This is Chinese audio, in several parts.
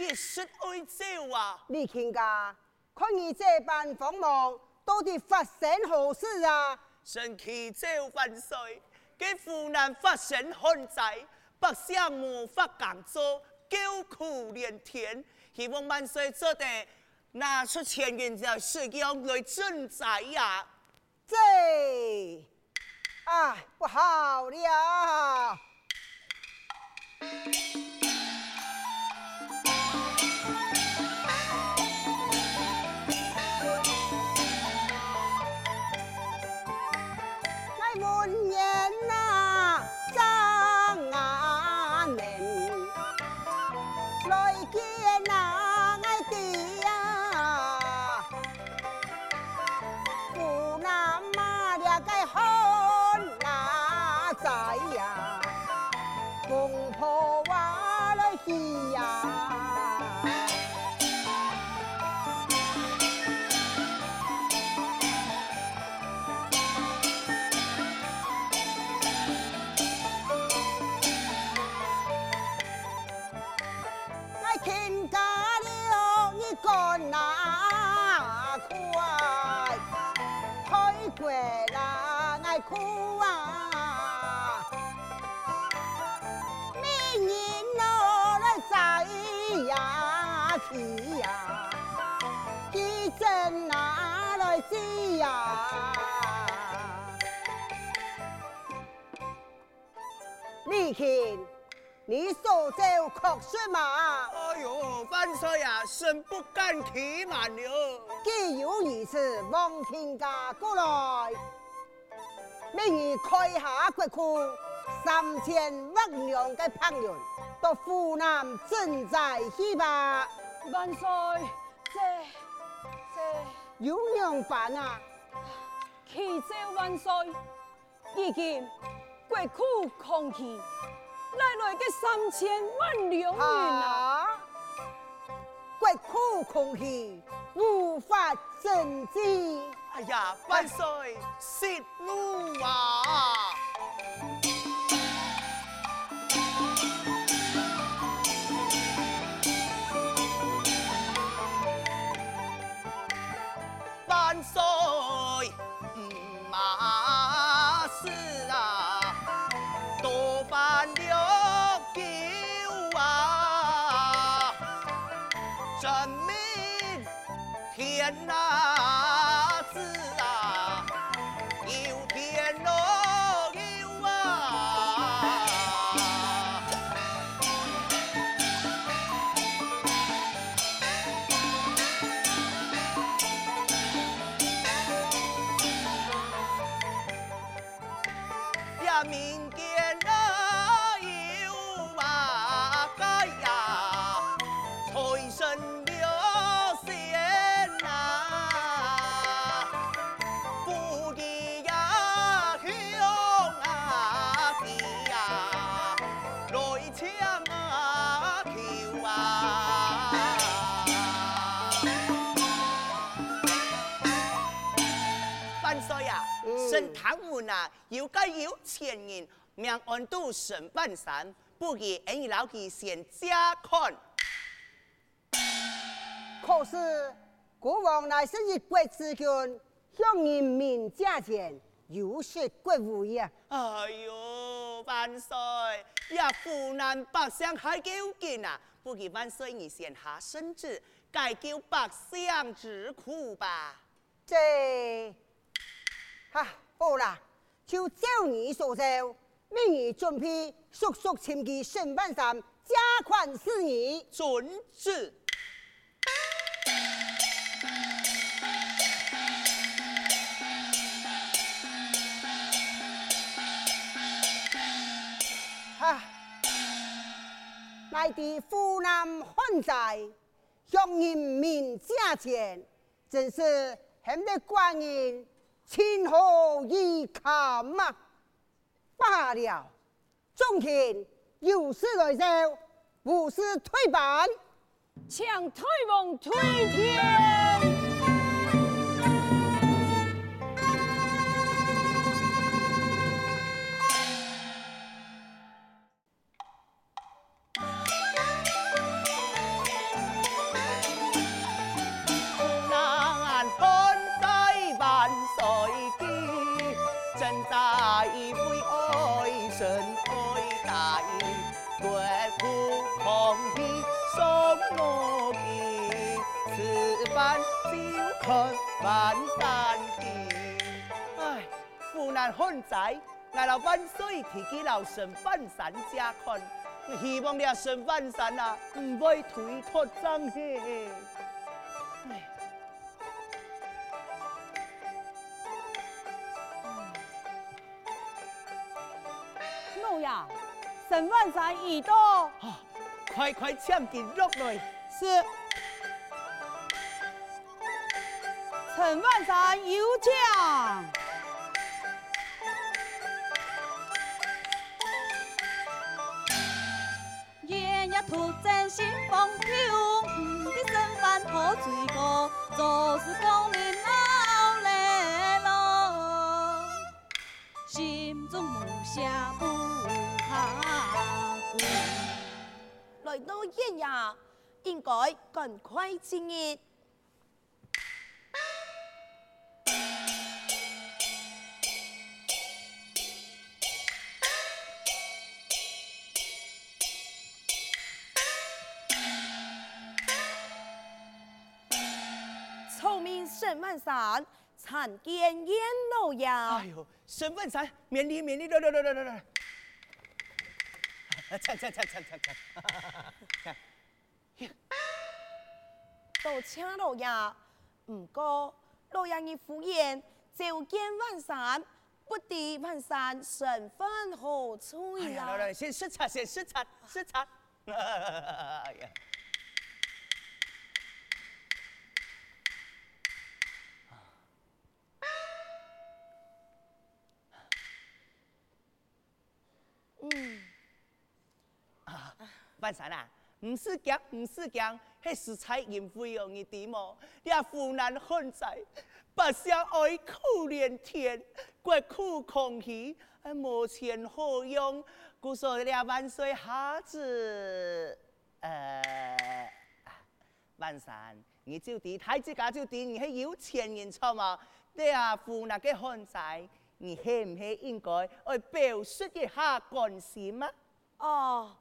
万岁呀！谁谁谁要结束爱招啊？李卿家，看你这般慌忙，到底发生何事啊？臣启奏万岁，给湖南发生旱灾，百姓无法耕作，救苦连天，希望万岁做得拿出钱元在使用来赈灾呀！这，啊，不好了！确实吗？哎呦，万岁呀，臣不敢欺瞒了。既有如此，望天家过来。明日开下国库，三千万两的俸纶到湖南赈灾去吧。万岁，这这有样办啊？启奏万岁，已经国库空虚。来来个三千万两银啊！国库空虚，无法賑济。哎呀，万岁，息怒啊！哪子啊，有天咯有啊！呀，明天哪有啊？该呀，财神。门啊，要该有钱人，命安都神半山，不如俺老弟先加看。可是国王乃是一国之君，向人民借钱，有失国威呀！哎呦，万岁！呀，湖南百姓还够劲啊！不如万岁你先下圣旨，解救百姓之苦吧。这，哈。好啦，就照你所说，明日准备速速前去审判上加款事宜。遵旨。哈，来自湖南旱灾，向人民借钱，真是很得官人。情何以堪啊！罢了，众卿有事来奏，无事退班，请退往退天。提起老孙半山家看，希望你阿孙半山啊，唔会推脱脏嘿。沈万山已到，快快抢进入来。是。陈万山有将，突真心风飘，你的身份可最高，就是功名老来了，心中无暇不。来到一日，应该赶快进入。沈万山，参见阎老爷。哎呦，沈万山，免礼免礼，来来来来来来。唱唱唱唱唱唱，多请老爷，唔过老爷你敷衍，召见万山，不敌万山身份何处呀？来来，先视察，先视察，视察。哎呀，万山啊，唔是讲，唔是讲，系食材因费用你点么？你啊湖南汉仔，不想爱苦连天，国库空虚，还无钱好用，故说你啊万岁哈子，呃，万山，你就地太子家就地，你系有钱人错嘛？你啊湖南嘅汉仔，你系唔系应该爱表示一下关心吗？哦。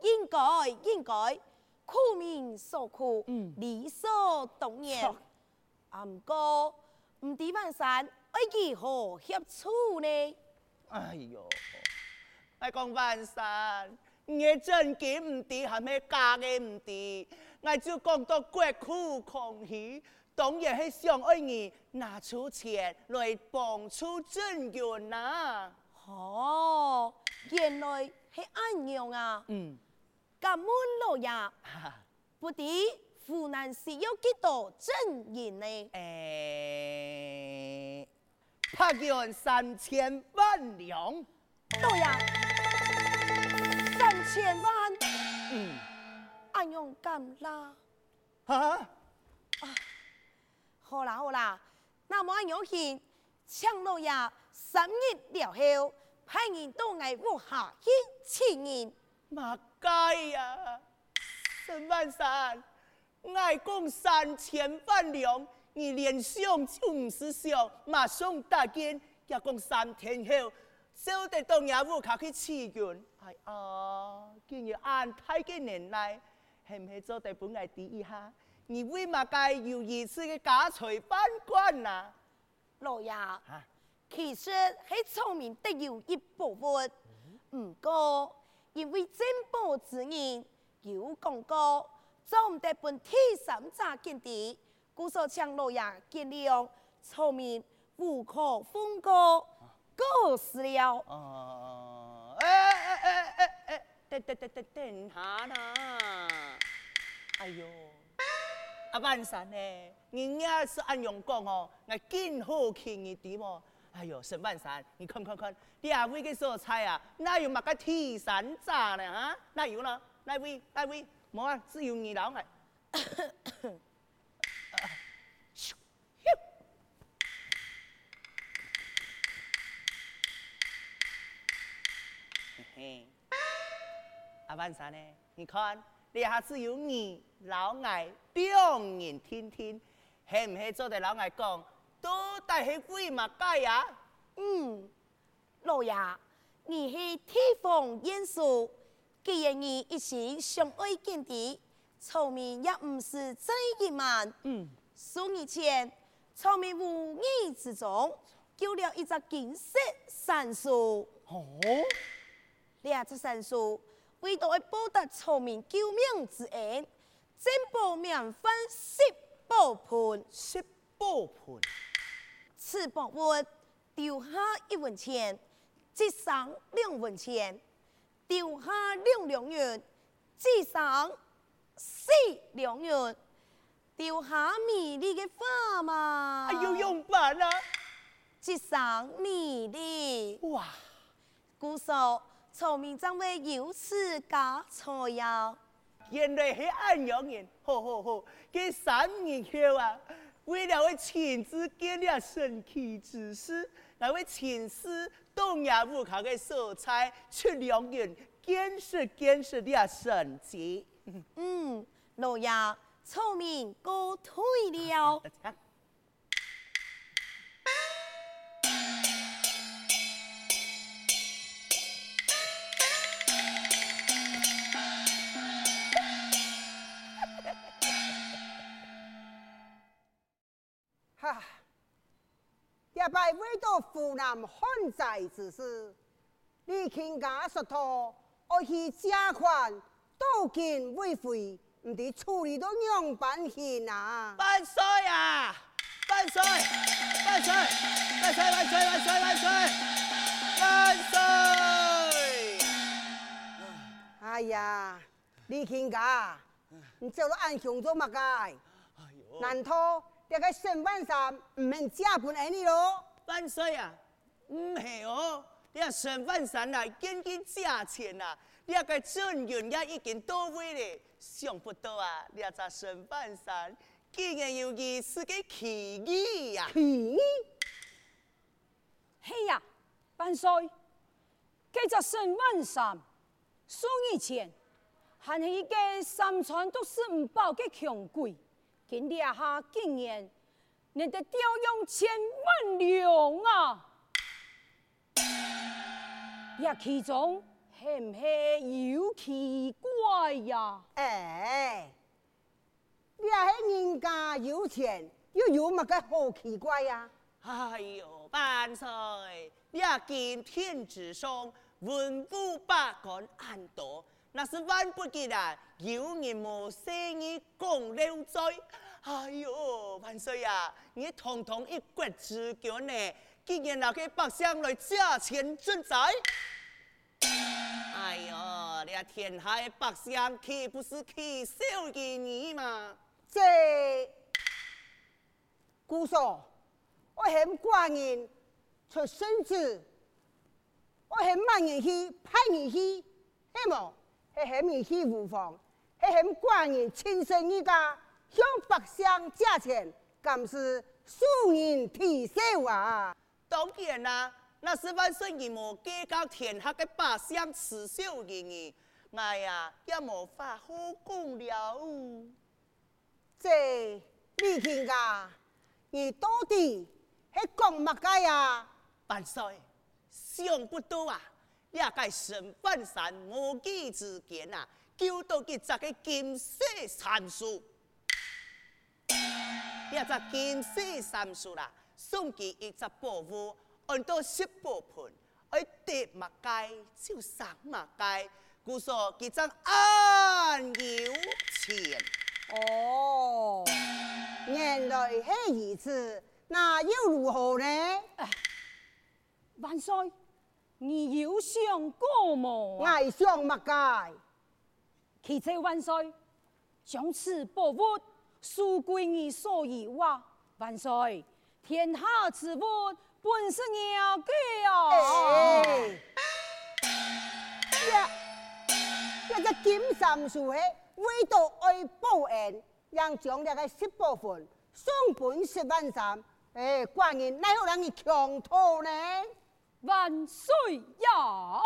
应该应该，苦民受苦，嗯、理所当然。阿，唔过唔知万山爱如何协助呢？哎哟，爱讲万山，你真嘅唔知，系咪假嘅唔知？我就讲到国库空虚，当然系想爱你拿出钱来帮助增援呐。哦，原来系咁样啊。嗯。感恩老爷，不知湖南是有几多证人呢？诶、欸，拍用三千万两。老爷，三千万。嗯。俺用干啦。哈、啊？啊，好啦好啦，那么俺有钱，请老爷三日了后，派人到我屋下去请人。马街呀，沈万山，爱共三千万两，你连想就唔是想，马上答应，要共三天后，就得到衙务卡去请愿。哎啊，今日安太嘅年来，系唔系做得本来第一下？你为嘛该有一次嘅家财办官呐？老爷，啊、其实系聪明得有一部分，唔过。因为进步之人有讲过，做唔得本第三者见地，故所请老爷见谅，聪明无可奉告，告辞了。哦，哎哎哎哎哎，等等等等等下啦！哎呦，阿万山呢？人家是按样讲哦，我今后听你点哦。哎呦，沈万山，你看看看，两位嘅蔬菜啊，哪有乜个第三者呢？啊，哪有呢？哪位？哪位？冇啊，只有你老爱。嘿嘿，阿万山呢？你看，你还只有你老爱两人听听，系唔系做得老爱讲？都带去鬼嘛街呀？嗯，老爷，你是地方元素，既然你一心相爱见底，聪明也唔是真一万。嗯，数年前，聪明无意之中救了一只金色山树。哦，两只山树为咗要报答聪明救命之恩，真报免分十宝盆，十宝盆，此宝物丢下一文钱，积上两文钱。丢下两两元，积上四两元，丢下米粒的花嘛？哎呦，用办啊！积上米粒。哇！姑嫂，聪明怎会有此假错呀？原来是安阳人，好好好，给三年后啊，为了为亲自建立神奇之事，那位亲师东亚武考的色彩出两元。见识见识的神奇。嗯，老爷聪明过退了。一拜为到湖南汉寨之事，你倾家说托。我去借款，都见未回，唔知处理到样板险啊！万岁啊！万岁！万岁！万岁！万岁！万岁！万岁！万岁！哎呀，李庆家，你做了暗雄做乜解？难道这个沈万三唔免借款给你咯？万岁啊！唔系哦。你啊，沈万三啊，赶紧借钱啊！你啊，个状元也已经到位了，想不到啊！你啊，这沈万三竟然有意思个奇异呀！奇异？嘿呀，万岁！这只沈万三数年前还是一个三川都是唔饱的穷鬼，今日下竟然你得调用千万两啊！呀，其中是唔是有奇怪呀？哎，你系人家有钱，又有乜个好奇怪呀？哎呦，万岁！你啊，今天之上文武百官安多，那是万不得啊！有人冇生意讲溜嘴。哎呦，万岁呀！你堂堂一国之君呢？竟然拿给百姓来借钱賑灾！哎呦，你啊天下的百姓岂不是气笑的你吗？这姑嫂，我很挂念出孙子，我很慢人去派你去，系么？系很人去无妨，系很挂念亲生一家向百姓借钱，咁是庶人啼笑啊！当然啦，那是万岁爷母给到天下的百姓耻笑的你，哎呀，也无法好讲了。这李天家，你到底系讲乜嘅呀？万岁，想不到啊，也该神半山无稽之间啊，救到佢这个金色山树，也只金色山树啦。送给一只宝物，按到十宝盆，爱得马街就上马街，故说佢真安有钱。哦，原来系如此，那又如何呢？万岁，你有想过么？爱想乜街？启奏万岁，将此宝物书归你所有啊！万岁。天下之物本是要给啊！呀，这个金三树嘿为到爱报恩，让将这个十部分送本十万三，哎，官人奈何让你强偷呢？万岁呀！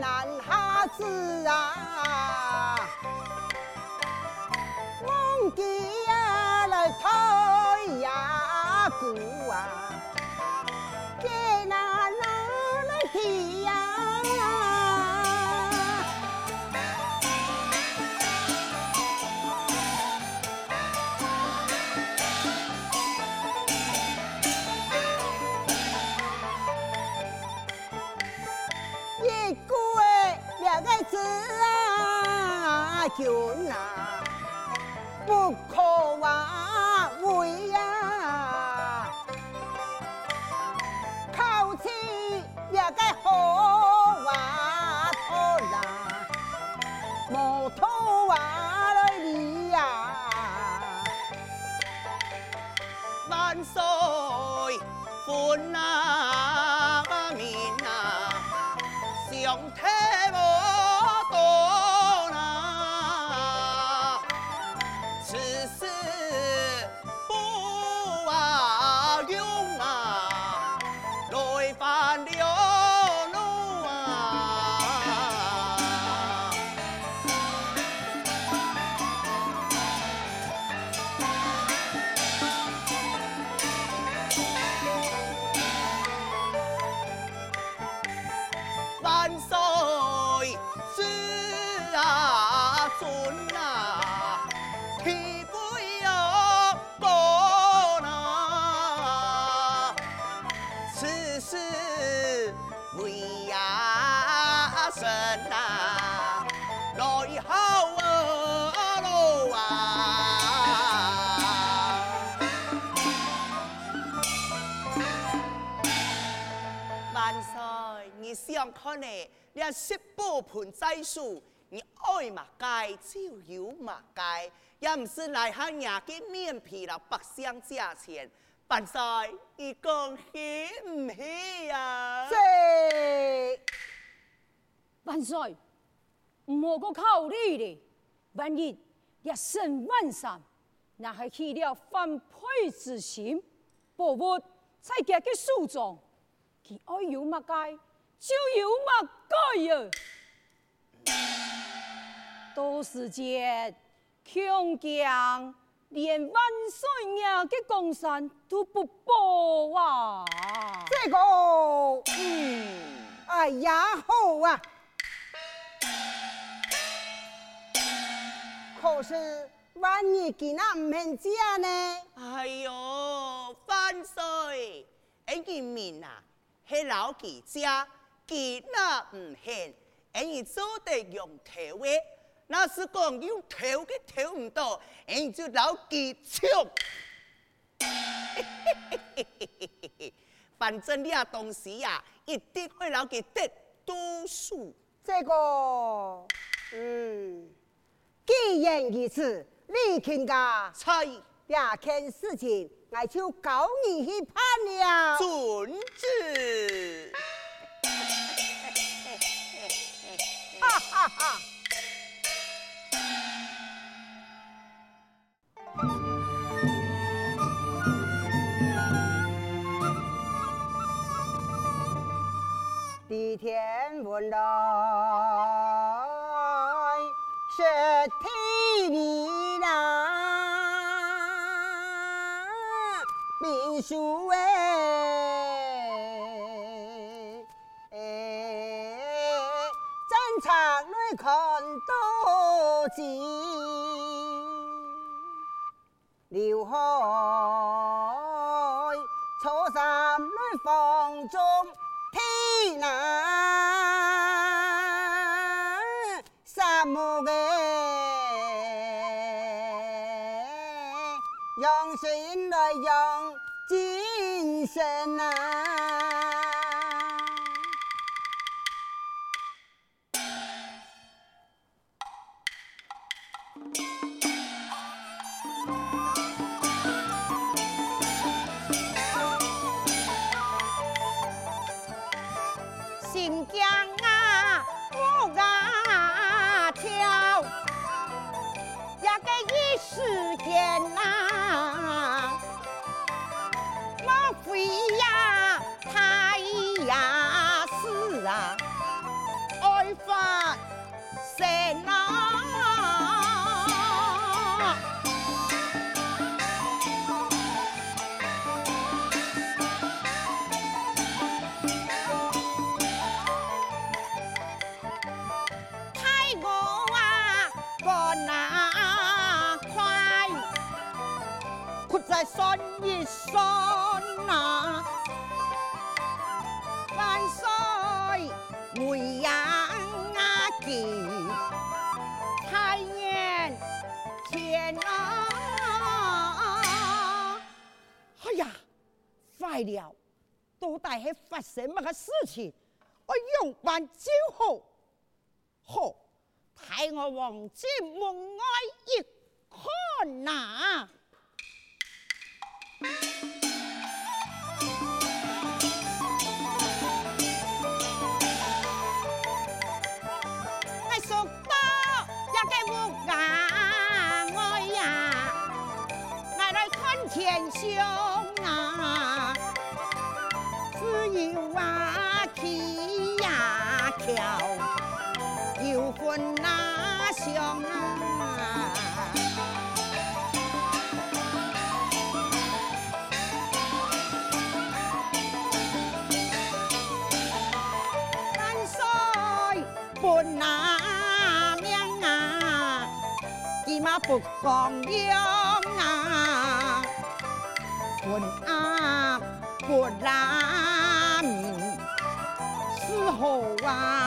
男孩子啊，忘记啊来推呀鼓啊，啊，君啊，不看呢？你十宝盆栽树，你爱嘛该就有嘛该，也唔是来下伢嘅面皮啦，百姓价钱。万岁，你讲喜唔喜呀？这万岁，唔好个考虑咧，万一一声万三，那系起了反叛之心，保护在家嘅书中，佢爱有乜该就有乜该呀。到时间，强强连万岁爷的江山都不保啊！这个，嗯，哎呀好啊！可是万一佢那唔肯嫁呢？哎呦，万岁！哎，人民啊，系老记者，佢那唔肯，哎，你做得用头嘅，那是讲用头嘅头唔到，哎，你就老记枪。反正你啊东西呀、啊，一定会老记得多数。这个，嗯，既然如此，李卿家猜这件事情，我就告你去判了。准之。地天文来，是地理啦，秘书哎，哎，战场内看多景，刘海再算一算啊，万岁未央啊，记太原天啊！哎呀，坏了，到底系发生乜个事情？我用完之后，好，睇我王子门外一看呐。我天象啊，只有啊起呀桥，有分那相不光亮啊，混啊混啊，时候，啊。